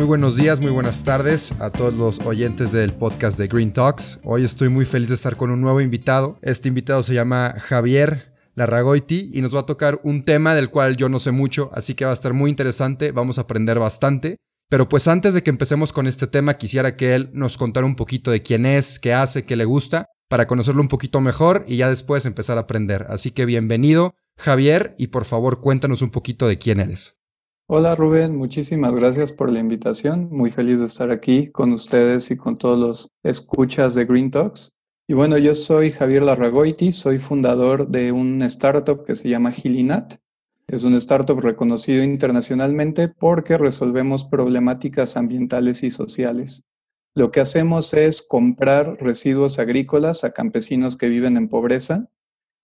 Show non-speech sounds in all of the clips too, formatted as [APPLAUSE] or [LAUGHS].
Muy buenos días, muy buenas tardes a todos los oyentes del podcast de Green Talks. Hoy estoy muy feliz de estar con un nuevo invitado. Este invitado se llama Javier Larragoiti y nos va a tocar un tema del cual yo no sé mucho, así que va a estar muy interesante, vamos a aprender bastante. Pero pues antes de que empecemos con este tema, quisiera que él nos contara un poquito de quién es, qué hace, qué le gusta, para conocerlo un poquito mejor y ya después empezar a aprender. Así que bienvenido, Javier, y por favor cuéntanos un poquito de quién eres. Hola Rubén, muchísimas gracias por la invitación. Muy feliz de estar aquí con ustedes y con todos los escuchas de Green Talks. Y bueno, yo soy Javier Larragoiti, soy fundador de un startup que se llama Gilinat. Es un startup reconocido internacionalmente porque resolvemos problemáticas ambientales y sociales. Lo que hacemos es comprar residuos agrícolas a campesinos que viven en pobreza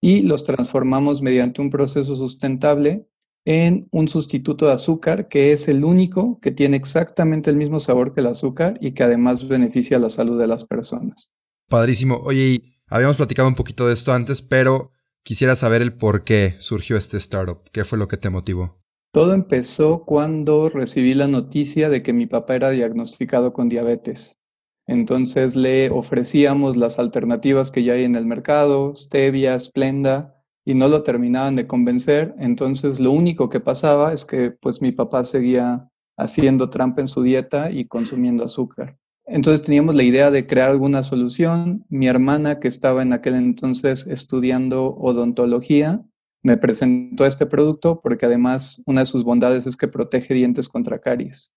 y los transformamos mediante un proceso sustentable en un sustituto de azúcar que es el único que tiene exactamente el mismo sabor que el azúcar y que además beneficia la salud de las personas. Padrísimo. Oye, habíamos platicado un poquito de esto antes, pero Quisiera saber el por qué surgió este startup. ¿Qué fue lo que te motivó? Todo empezó cuando recibí la noticia de que mi papá era diagnosticado con diabetes. Entonces le ofrecíamos las alternativas que ya hay en el mercado, stevia, splenda, y no lo terminaban de convencer. Entonces lo único que pasaba es que pues mi papá seguía haciendo trampa en su dieta y consumiendo azúcar. Entonces teníamos la idea de crear alguna solución. Mi hermana, que estaba en aquel entonces estudiando odontología, me presentó este producto porque además una de sus bondades es que protege dientes contra caries.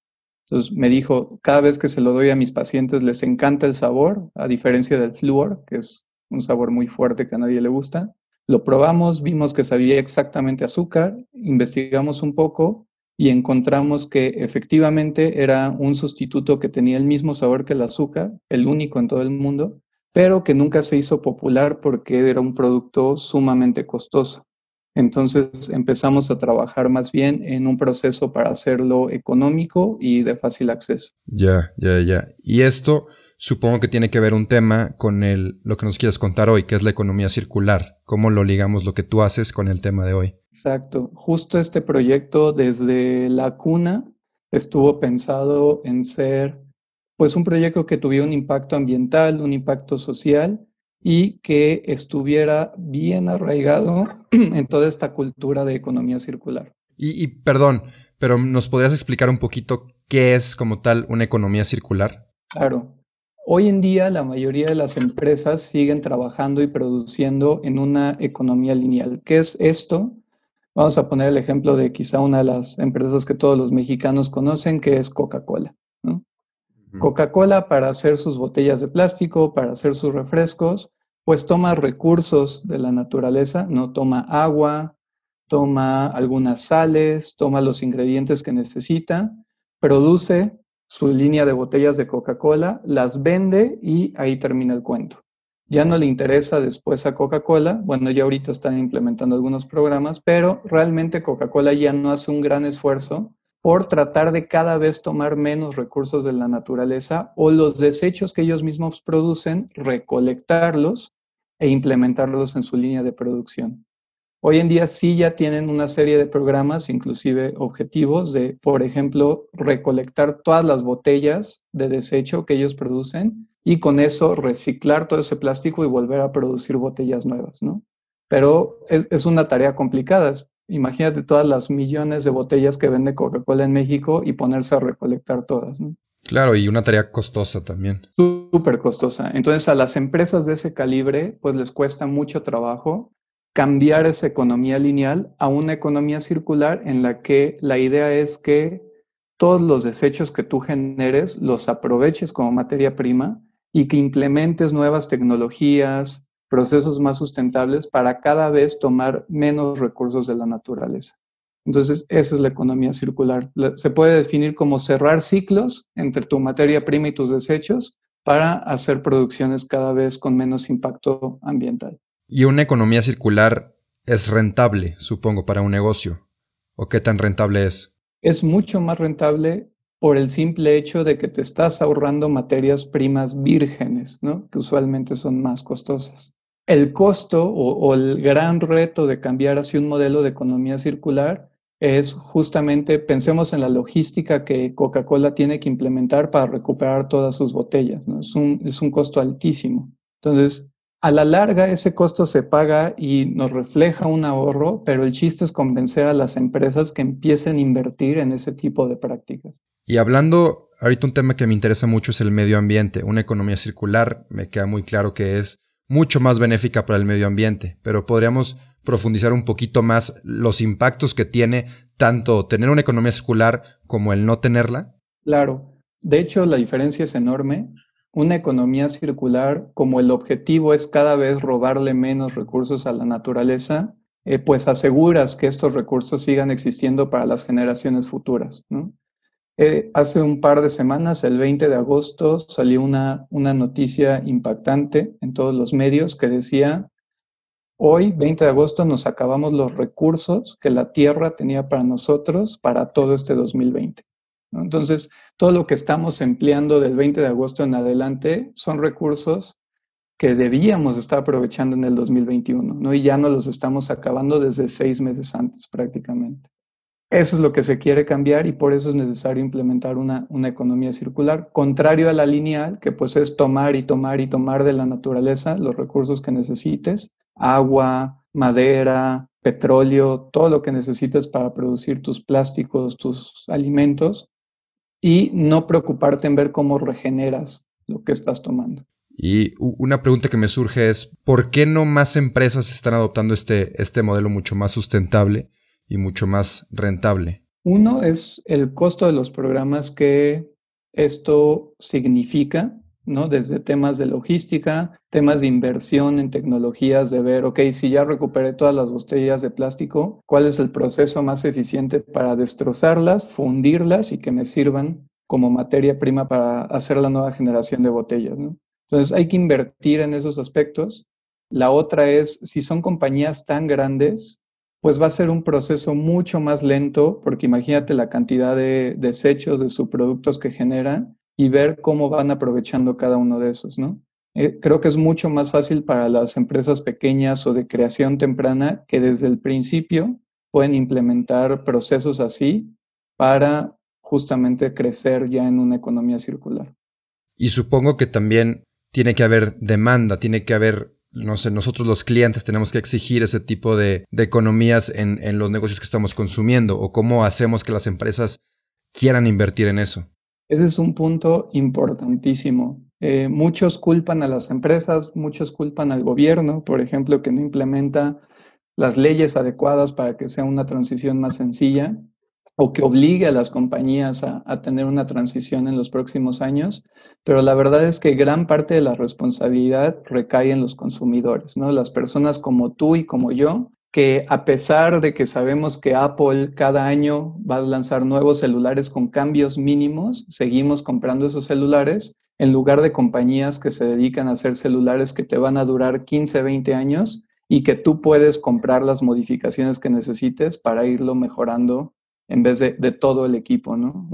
Entonces me dijo, cada vez que se lo doy a mis pacientes les encanta el sabor, a diferencia del flúor, que es un sabor muy fuerte que a nadie le gusta. Lo probamos, vimos que sabía exactamente azúcar, investigamos un poco y encontramos que efectivamente era un sustituto que tenía el mismo sabor que el azúcar, el único en todo el mundo, pero que nunca se hizo popular porque era un producto sumamente costoso. Entonces empezamos a trabajar más bien en un proceso para hacerlo económico y de fácil acceso. Ya, ya, ya. Y esto supongo que tiene que ver un tema con el, lo que nos quieres contar hoy, que es la economía circular. ¿Cómo lo ligamos lo que tú haces con el tema de hoy? Exacto. Justo este proyecto desde la cuna estuvo pensado en ser pues un proyecto que tuviera un impacto ambiental, un impacto social y que estuviera bien arraigado [CLEARS THROAT] en toda esta cultura de economía circular. Y, y perdón, pero ¿nos podrías explicar un poquito qué es como tal una economía circular? Claro. Hoy en día la mayoría de las empresas siguen trabajando y produciendo en una economía lineal. ¿Qué es esto? Vamos a poner el ejemplo de quizá una de las empresas que todos los mexicanos conocen, que es Coca-Cola. Coca-Cola para hacer sus botellas de plástico, para hacer sus refrescos, pues toma recursos de la naturaleza, no toma agua, toma algunas sales, toma los ingredientes que necesita, produce su línea de botellas de Coca-Cola, las vende y ahí termina el cuento. Ya no le interesa después a Coca-Cola, bueno, ya ahorita están implementando algunos programas, pero realmente Coca-Cola ya no hace un gran esfuerzo por tratar de cada vez tomar menos recursos de la naturaleza o los desechos que ellos mismos producen, recolectarlos e implementarlos en su línea de producción. Hoy en día sí ya tienen una serie de programas, inclusive objetivos de, por ejemplo, recolectar todas las botellas de desecho que ellos producen y con eso reciclar todo ese plástico y volver a producir botellas nuevas, ¿no? Pero es, una tarea complicada. Imagínate todas las millones de botellas que vende Coca-Cola en México y ponerse a recolectar todas, ¿no? Claro, y una tarea costosa también. Súper costosa. Entonces a las empresas de ese calibre, pues les cuesta mucho trabajo cambiar esa economía lineal a una economía circular en la que la idea es que todos los desechos que tú generes los aproveches como materia prima y que implementes nuevas tecnologías, procesos más sustentables para cada vez tomar menos recursos de la naturaleza. Entonces, esa es la economía circular. Se puede definir como cerrar ciclos entre tu materia prima y tus desechos para hacer producciones cada vez con menos impacto ambiental. ¿Y una economía circular es rentable, supongo, para un negocio? ¿O qué tan rentable es? Es mucho más rentable por el simple hecho de que te estás ahorrando materias primas vírgenes, ¿no? que usualmente son más costosas. El costo o, el gran reto de cambiar hacia un modelo de economía circular es justamente, pensemos en la logística que Coca-Cola tiene que implementar para recuperar todas sus botellas, ¿no? Es un, es un costo altísimo. Entonces, a la larga ese costo se paga y nos refleja un ahorro, pero el chiste es convencer a las empresas que empiecen a invertir en ese tipo de prácticas. Y hablando, ahorita un tema que me interesa mucho es el medio ambiente. Una economía circular me queda muy claro que es mucho más benéfica para el medio ambiente, pero podríamos profundizar un poquito más los impactos que tiene tanto tener una economía circular como el no tenerla? Claro. De hecho, la diferencia es enorme. Una economía circular, como el objetivo es cada vez robarle menos recursos a la naturaleza, eh, pues aseguras que estos recursos sigan existiendo para las generaciones futuras. Eh, hace un par de semanas, el 20 de agosto, salió una, una noticia impactante en todos los medios que decía Hoy, 20 de agosto, nos acabamos los recursos que la Tierra tenía para nosotros para todo este 2020. Entonces, todo lo que estamos empleando del 20 de agosto en adelante son recursos que debíamos estar aprovechando en el 2021, ¿no? Y ya no los estamos acabando desde seis meses antes prácticamente. Eso es lo que se quiere cambiar y por eso es necesario implementar una, una economía circular, contrario a la lineal, que pues es tomar y tomar y tomar de la naturaleza los recursos que necesites agua, madera, petróleo, todo lo que necesites para producir tus plásticos, tus alimentos, y no preocuparte en ver cómo regeneras lo que estás tomando. Y una pregunta que me surge es, ¿por qué no más empresas están adoptando este, este modelo mucho más sustentable y mucho más rentable? Uno es el costo de los programas que esto significa ¿no? Desde temas de logística, temas de inversión en tecnologías, de ver, ok, si ya recuperé todas las botellas de plástico, ¿cuál es el proceso más eficiente para destrozarlas, fundirlas y que me sirvan como materia prima para hacer la nueva generación de botellas, Entonces hay que invertir en esos aspectos. La otra es, si son compañías tan grandes, pues va a ser un proceso mucho más lento, porque imagínate la cantidad de desechos de subproductos que generan y ver cómo van aprovechando cada uno de esos, ¿no? Eh, creo que es mucho más fácil para las empresas pequeñas o de creación temprana que desde el principio pueden implementar procesos así para justamente crecer ya en una economía circular. Y supongo que también tiene que haber demanda, tiene que haber, no sé, nosotros los clientes tenemos que exigir ese tipo de, economías en, en los negocios que estamos consumiendo o cómo hacemos que las empresas quieran invertir en eso. Ese es un punto importantísimo. Eh, muchos culpan a las empresas, muchos culpan al gobierno, por ejemplo, que no implementa las leyes adecuadas para que sea una transición más sencilla o que obligue a las compañías a, a, tener una transición en los próximos años, pero la verdad es que gran parte de la responsabilidad recae en los consumidores, ¿no? Las personas como tú y como yo que a pesar de que sabemos que Apple cada año va a lanzar nuevos celulares con cambios mínimos, seguimos comprando esos celulares en lugar de compañías que se dedican a hacer celulares que te van a durar 15, 20 años y que tú puedes comprar las modificaciones que necesites para irlo mejorando en vez de, todo el equipo, ¿no?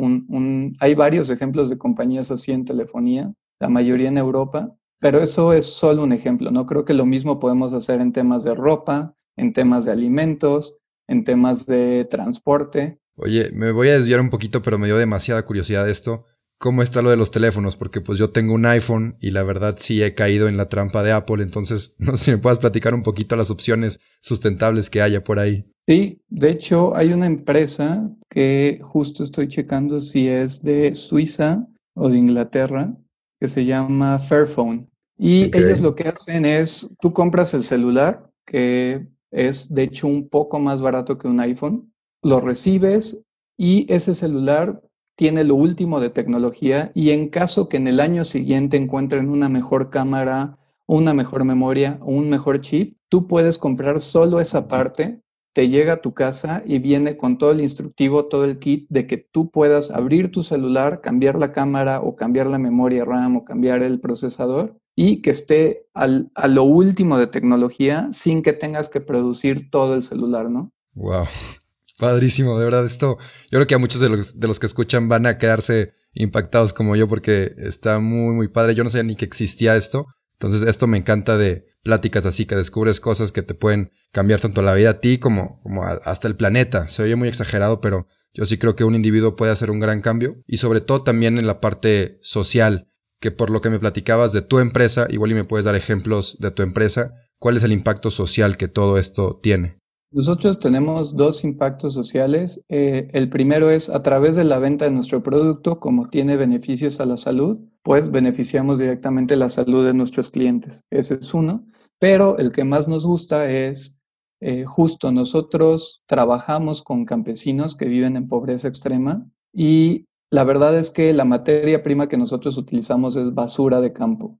hay varios ejemplos de compañías así en telefonía, la mayoría en Europa, pero eso es solo un ejemplo, ¿no? Creo que lo mismo podemos hacer en temas de ropa, en temas de alimentos, en temas de transporte. Oye, me voy a desviar un poquito, pero me dio demasiada curiosidad esto. ¿Cómo está lo de los teléfonos? Porque pues yo tengo un iPhone y la verdad sí he caído en la trampa de Apple, entonces [LAUGHS] no sé si me puedas platicar un poquito las opciones sustentables que haya por ahí. Sí, de hecho hay una empresa que justo estoy checando si es de Suiza o de Inglaterra, que se llama Fairphone. Y ellos lo que hacen es, tú compras el celular, que es de hecho un poco más barato que un iPhone. Lo recibes y ese celular tiene lo último de tecnología y en caso que en el año siguiente encuentren una mejor cámara, una mejor memoria o un mejor chip, tú puedes comprar solo esa parte te llega a tu casa y viene con todo el instructivo, todo el kit de que tú puedas abrir tu celular, cambiar la cámara o cambiar la memoria RAM o cambiar el procesador y que esté a lo último de tecnología sin que tengas que producir todo el celular, ¿no? Wow, [LAUGHS] padrísimo, de verdad esto. Yo creo que a muchos de los, de los que escuchan van a quedarse impactados como yo porque está muy, muy padre. Yo no sabía ni que existía esto. Entonces esto me encanta de pláticas así, que descubres cosas que te pueden cambiar tanto la vida a ti como, como hasta el planeta. Se oye muy exagerado, pero yo sí creo que un individuo puede hacer un gran cambio y sobre todo también en la parte social, que por lo que me platicabas de tu empresa, igual y me puedes dar ejemplos de tu empresa, ¿cuál es el impacto social que todo esto tiene? Nosotros tenemos dos impactos sociales. Eh, el primero es a través de la venta de nuestro producto, como tiene beneficios a la salud, pues beneficiamos directamente la salud de nuestros clientes. Ese es uno. Pero el que más nos gusta es eh, justo nosotros trabajamos con campesinos que viven en pobreza extrema y la verdad es que la materia prima que nosotros utilizamos es basura de campo.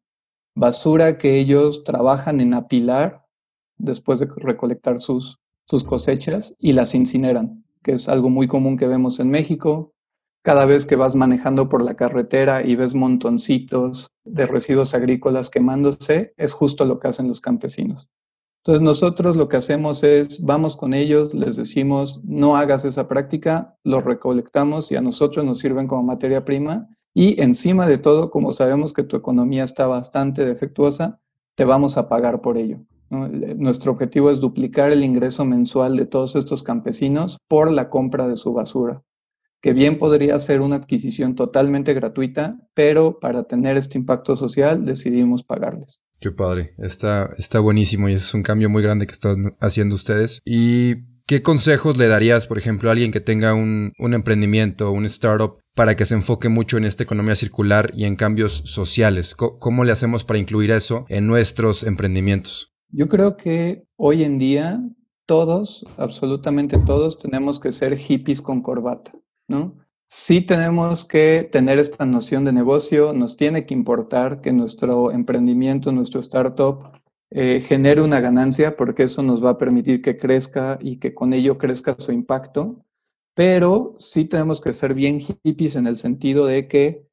Basura que ellos trabajan en apilar después de recolectar sus, sus cosechas y las incineran, que es algo muy común que vemos en México. Cada vez que vas manejando por la carretera y ves montoncitos de residuos agrícolas quemándose, es justo lo que hacen los campesinos. Entonces nosotros lo que hacemos es, vamos con ellos, les decimos, no hagas esa práctica, los recolectamos y a nosotros nos sirven como materia prima y encima de todo, como sabemos que tu economía está bastante defectuosa, te vamos a pagar por ello. Nuestro objetivo es duplicar el ingreso mensual de todos estos campesinos por la compra de su basura que bien podría ser una adquisición totalmente gratuita, pero para tener este impacto social decidimos pagarles. Qué padre, está, está buenísimo y es un cambio muy grande que están haciendo ustedes. ¿Y qué consejos le darías, por ejemplo, a alguien que tenga un, un emprendimiento, un startup, para que se enfoque mucho en esta economía circular y en cambios sociales? ¿Cómo le hacemos para incluir eso en nuestros emprendimientos? Yo creo que hoy en día todos, absolutamente todos, tenemos que ser hippies con corbata. ¿No? Sí tenemos que tener esta noción de negocio, nos tiene que importar que nuestro emprendimiento, nuestro startup eh, genere una ganancia porque eso nos va a permitir que crezca y que con ello crezca su impacto, pero sí tenemos que ser bien hippies en el sentido de que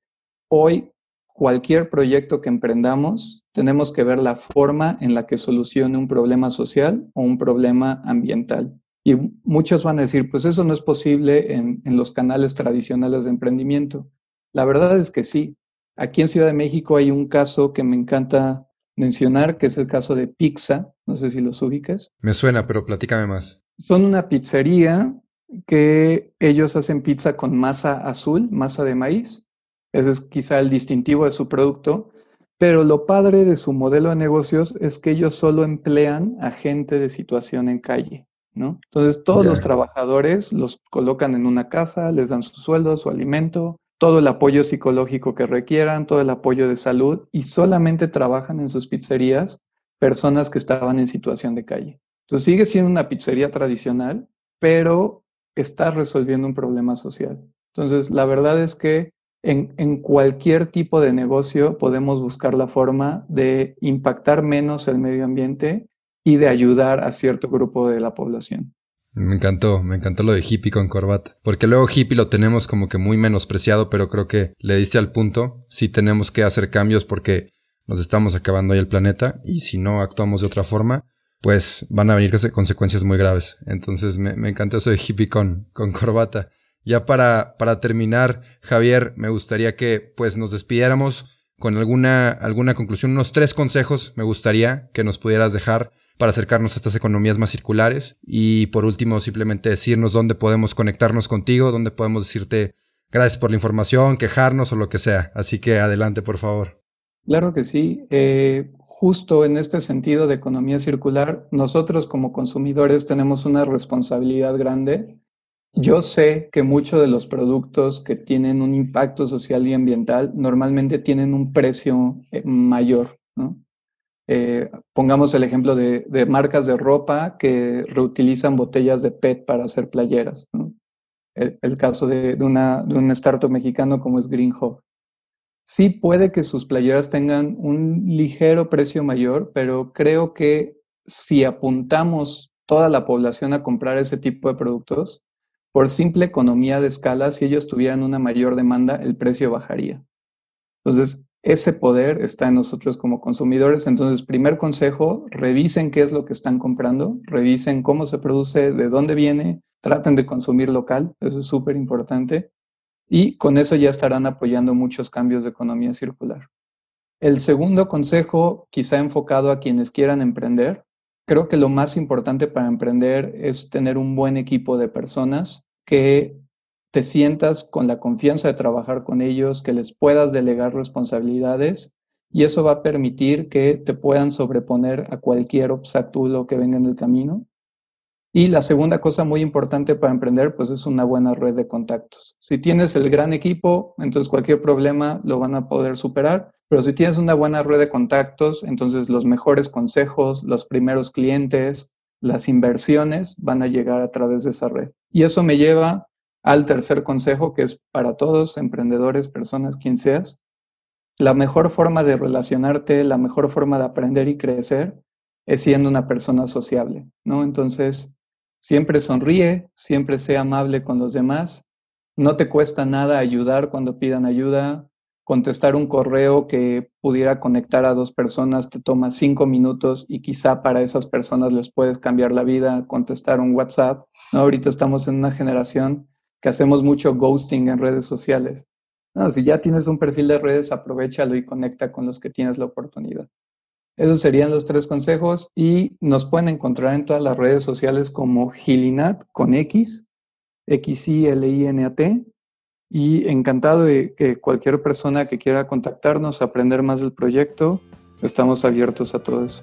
hoy cualquier proyecto que emprendamos tenemos que ver la forma en la que solucione un problema social o un problema ambiental. Y muchos van a decir, pues eso no es posible en, los canales tradicionales de emprendimiento. La verdad es que sí. Aquí en Ciudad de México hay un caso que me encanta mencionar, que es el caso de Pizza. No sé si los ubicas. Me suena, pero platícame más. Son una pizzería que ellos hacen pizza con masa azul, masa de maíz. Ese es quizá el distintivo de su producto. Pero lo padre de su modelo de negocios es que ellos solo emplean a gente de situación en calle. Entonces todos los trabajadores los colocan en una casa, les dan su sueldo, su alimento, todo el apoyo psicológico que requieran, todo el apoyo de salud y solamente trabajan en sus pizzerías personas que estaban en situación de calle. Entonces sigue siendo una pizzería tradicional, pero está resolviendo un problema social. Entonces la verdad es que en, en, cualquier tipo de negocio podemos buscar la forma de impactar menos el medio ambiente y de ayudar a cierto grupo de la población. Me encantó, me encantó lo de hippie con corbata. Porque luego hippie lo tenemos como que muy menospreciado, pero creo que le diste al punto. Sí tenemos que hacer cambios porque nos estamos acabando ahí el planeta y si no actuamos de otra forma, pues van a venir consecuencias muy graves. Entonces me, encantó eso de hippie con, con corbata. Ya para, para terminar, Javier, me gustaría que pues nos despidiéramos con alguna, alguna conclusión, unos tres consejos me gustaría que nos pudieras dejar para acercarnos a estas economías más circulares. Y por último, simplemente decirnos dónde podemos conectarnos contigo, dónde podemos decirte gracias por la información, quejarnos o lo que sea. Así que adelante, por favor. Claro que sí. Eh, justo en este sentido de economía circular, nosotros como consumidores tenemos una responsabilidad grande. Yo sé que muchos de los productos que tienen un impacto social y ambiental normalmente tienen un precio eh, mayor, ¿no? Eh, pongamos el ejemplo de, marcas de ropa que reutilizan botellas de PET para hacer playeras. El, caso de, una, de un startup mexicano como es Green Sí puede que sus playeras tengan un ligero precio mayor, pero creo que si apuntamos toda la población a comprar ese tipo de productos, por simple economía de escala, si ellos tuvieran una mayor demanda, el precio bajaría. Entonces, ese poder está en nosotros como consumidores. Entonces, primer consejo, revisen qué es lo que están comprando, revisen cómo se produce, de dónde viene, traten de consumir local, eso es súper importante. Y con eso ya estarán apoyando muchos cambios de economía circular. El segundo consejo, quizá enfocado a quienes quieran emprender, creo que lo más importante para emprender es tener un buen equipo de personas que te sientas con la confianza de trabajar con ellos, que les puedas delegar responsabilidades y eso va a permitir que te puedan sobreponer a cualquier obstáculo que venga en el camino. Y la segunda cosa muy importante para emprender, pues es una buena red de contactos. Si tienes el gran equipo, entonces cualquier problema lo van a poder superar, pero si tienes una buena red de contactos, entonces los mejores consejos, los primeros clientes, las inversiones van a llegar a través de esa red. Y eso me lleva al tercer consejo, que es para todos, emprendedores, personas, quien seas. La mejor forma de relacionarte, la mejor forma de aprender y crecer es siendo una persona sociable, ¿no? Entonces, siempre sonríe, siempre sea amable con los demás. No te cuesta nada ayudar cuando pidan ayuda contestar un correo que pudiera conectar a dos personas te toma cinco minutos y quizá para esas personas les puedes cambiar la vida, contestar un WhatsApp. ¿no? Ahorita estamos en una generación que hacemos mucho ghosting en redes sociales. Si ya tienes un perfil de redes, aprovechalo y conecta con los que tienes la oportunidad. Esos serían los tres consejos y nos pueden encontrar en todas las redes sociales como Gilinat con X, X-I-L-I-N-A-T, y encantado de que cualquier persona que quiera contactarnos, aprender más del proyecto, estamos abiertos a todo eso.